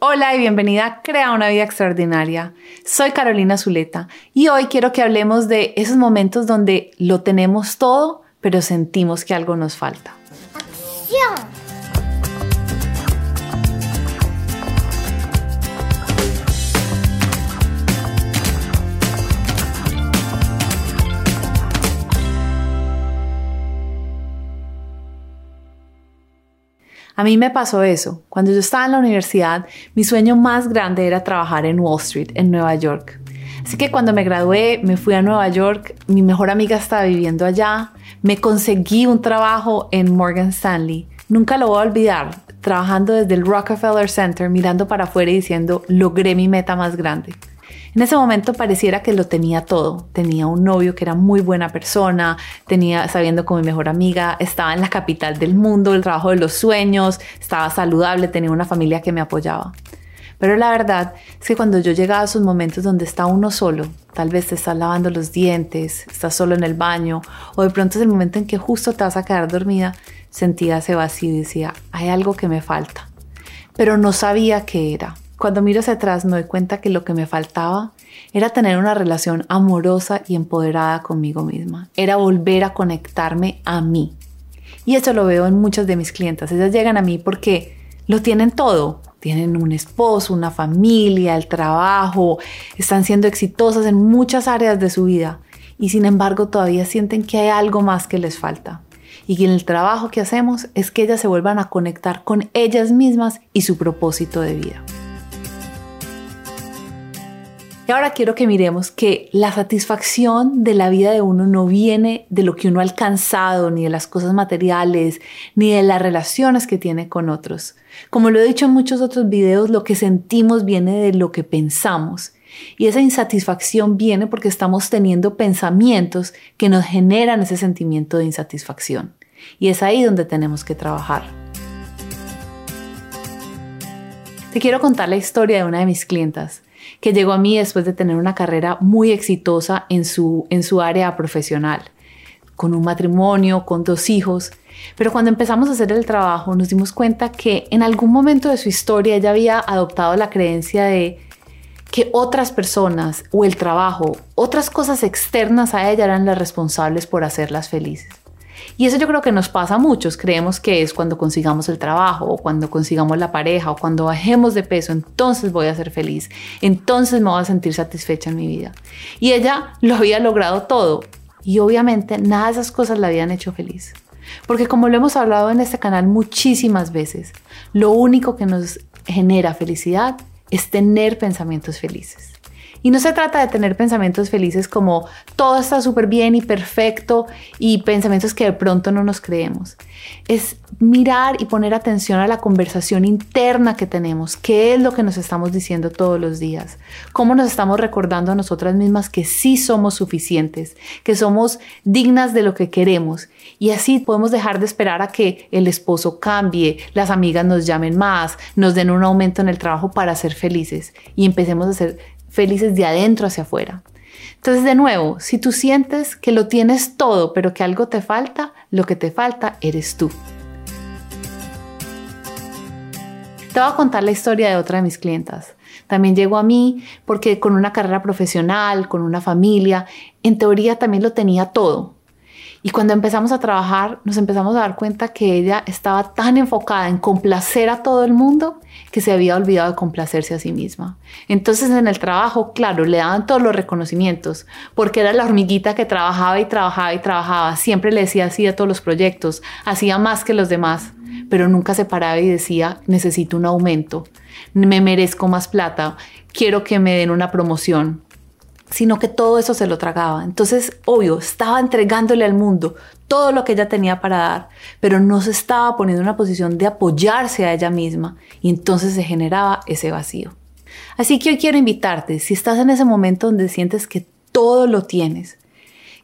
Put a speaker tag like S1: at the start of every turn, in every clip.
S1: Hola y bienvenida a Crea una vida extraordinaria. Soy Carolina Zuleta y hoy quiero que hablemos de esos momentos donde lo tenemos todo, pero sentimos que algo nos falta. ¡Acción! A mí me pasó eso. Cuando yo estaba en la universidad, mi sueño más grande era trabajar en Wall Street, en Nueva York. Así que cuando me gradué, me fui a Nueva York, mi mejor amiga estaba viviendo allá, me conseguí un trabajo en Morgan Stanley. Nunca lo voy a olvidar, trabajando desde el Rockefeller Center, mirando para afuera y diciendo, logré mi meta más grande. En ese momento pareciera que lo tenía todo. Tenía un novio que era muy buena persona, tenía sabiendo con mi mejor amiga, estaba en la capital del mundo, el trabajo de los sueños, estaba saludable, tenía una familia que me apoyaba. Pero la verdad es que cuando yo llegaba a esos momentos donde está uno solo, tal vez te estás lavando los dientes, estás solo en el baño, o de pronto es el momento en que justo te vas a quedar dormida, sentía ese vacío y decía, hay algo que me falta. Pero no sabía qué era. Cuando miro hacia atrás me doy cuenta que lo que me faltaba era tener una relación amorosa y empoderada conmigo misma. Era volver a conectarme a mí. Y eso lo veo en muchas de mis clientas. Ellas llegan a mí porque lo tienen todo. Tienen un esposo, una familia, el trabajo, están siendo exitosas en muchas áreas de su vida y sin embargo todavía sienten que hay algo más que les falta. Y que en el trabajo que hacemos es que ellas se vuelvan a conectar con ellas mismas y su propósito de vida. Y ahora quiero que miremos que la satisfacción de la vida de uno no viene de lo que uno ha alcanzado, ni de las cosas materiales, ni de las relaciones que tiene con otros. Como lo he dicho en muchos otros videos, lo que sentimos viene de lo que pensamos. Y esa insatisfacción viene porque estamos teniendo pensamientos que nos generan ese sentimiento de insatisfacción. Y es ahí donde tenemos que trabajar. Te quiero contar la historia de una de mis clientas que llegó a mí después de tener una carrera muy exitosa en su, en su área profesional, con un matrimonio, con dos hijos. Pero cuando empezamos a hacer el trabajo nos dimos cuenta que en algún momento de su historia ella había adoptado la creencia de que otras personas o el trabajo, otras cosas externas a ella eran las responsables por hacerlas felices. Y eso yo creo que nos pasa a muchos. Creemos que es cuando consigamos el trabajo o cuando consigamos la pareja o cuando bajemos de peso, entonces voy a ser feliz, entonces me voy a sentir satisfecha en mi vida. Y ella lo había logrado todo y obviamente nada de esas cosas la habían hecho feliz. Porque como lo hemos hablado en este canal muchísimas veces, lo único que nos genera felicidad es tener pensamientos felices. Y no se trata de tener pensamientos felices como todo está súper bien y perfecto y pensamientos que de pronto no nos creemos. Es mirar y poner atención a la conversación interna que tenemos, qué es lo que nos estamos diciendo todos los días, cómo nos estamos recordando a nosotras mismas que sí somos suficientes, que somos dignas de lo que queremos. Y así podemos dejar de esperar a que el esposo cambie, las amigas nos llamen más, nos den un aumento en el trabajo para ser felices y empecemos a ser felices de adentro hacia afuera. Entonces, de nuevo, si tú sientes que lo tienes todo, pero que algo te falta, lo que te falta eres tú. Te voy a contar la historia de otra de mis clientas. También llegó a mí porque con una carrera profesional, con una familia, en teoría también lo tenía todo, y cuando empezamos a trabajar, nos empezamos a dar cuenta que ella estaba tan enfocada en complacer a todo el mundo que se había olvidado de complacerse a sí misma. Entonces en el trabajo, claro, le daban todos los reconocimientos, porque era la hormiguita que trabajaba y trabajaba y trabajaba, siempre le decía así a todos los proyectos, hacía más que los demás, pero nunca se paraba y decía, necesito un aumento, me merezco más plata, quiero que me den una promoción, sino que todo eso se lo tragaba. Entonces, obvio, estaba entregándole al mundo todo lo que ella tenía para dar, pero no se estaba poniendo en una posición de apoyarse a ella misma y entonces se generaba ese vacío. Así que hoy quiero invitarte, si estás en ese momento donde sientes que todo lo tienes,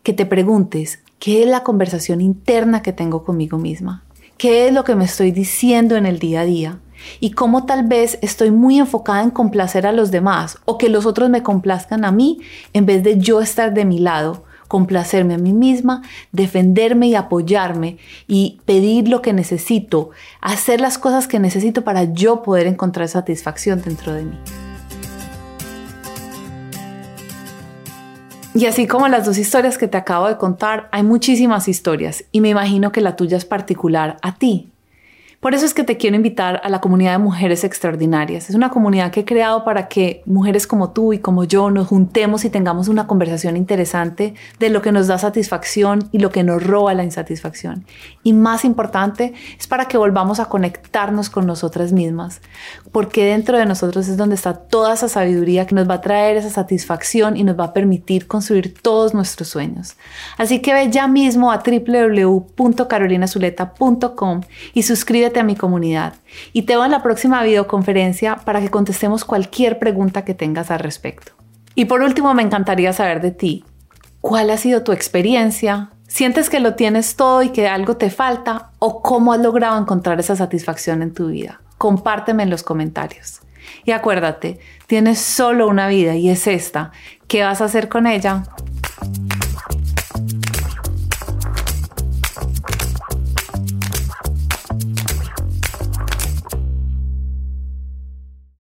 S1: que te preguntes, ¿qué es la conversación interna que tengo conmigo misma? ¿Qué es lo que me estoy diciendo en el día a día? Y cómo tal vez estoy muy enfocada en complacer a los demás o que los otros me complazcan a mí en vez de yo estar de mi lado complacerme a mí misma, defenderme y apoyarme y pedir lo que necesito, hacer las cosas que necesito para yo poder encontrar satisfacción dentro de mí. Y así como las dos historias que te acabo de contar, hay muchísimas historias y me imagino que la tuya es particular a ti. Por eso es que te quiero invitar a la comunidad de mujeres extraordinarias. Es una comunidad que he creado para que mujeres como tú y como yo nos juntemos y tengamos una conversación interesante de lo que nos da satisfacción y lo que nos roba la insatisfacción. Y más importante, es para que volvamos a conectarnos con nosotras mismas, porque dentro de nosotros es donde está toda esa sabiduría que nos va a traer esa satisfacción y nos va a permitir construir todos nuestros sueños. Así que ve ya mismo a www.carolinazuleta.com y suscríbete a mi comunidad y te veo en la próxima videoconferencia para que contestemos cualquier pregunta que tengas al respecto. Y por último, me encantaría saber de ti. ¿Cuál ha sido tu experiencia? ¿Sientes que lo tienes todo y que algo te falta? ¿O cómo has logrado encontrar esa satisfacción en tu vida? Compárteme en los comentarios. Y acuérdate, tienes solo una vida y es esta. ¿Qué vas a hacer con ella?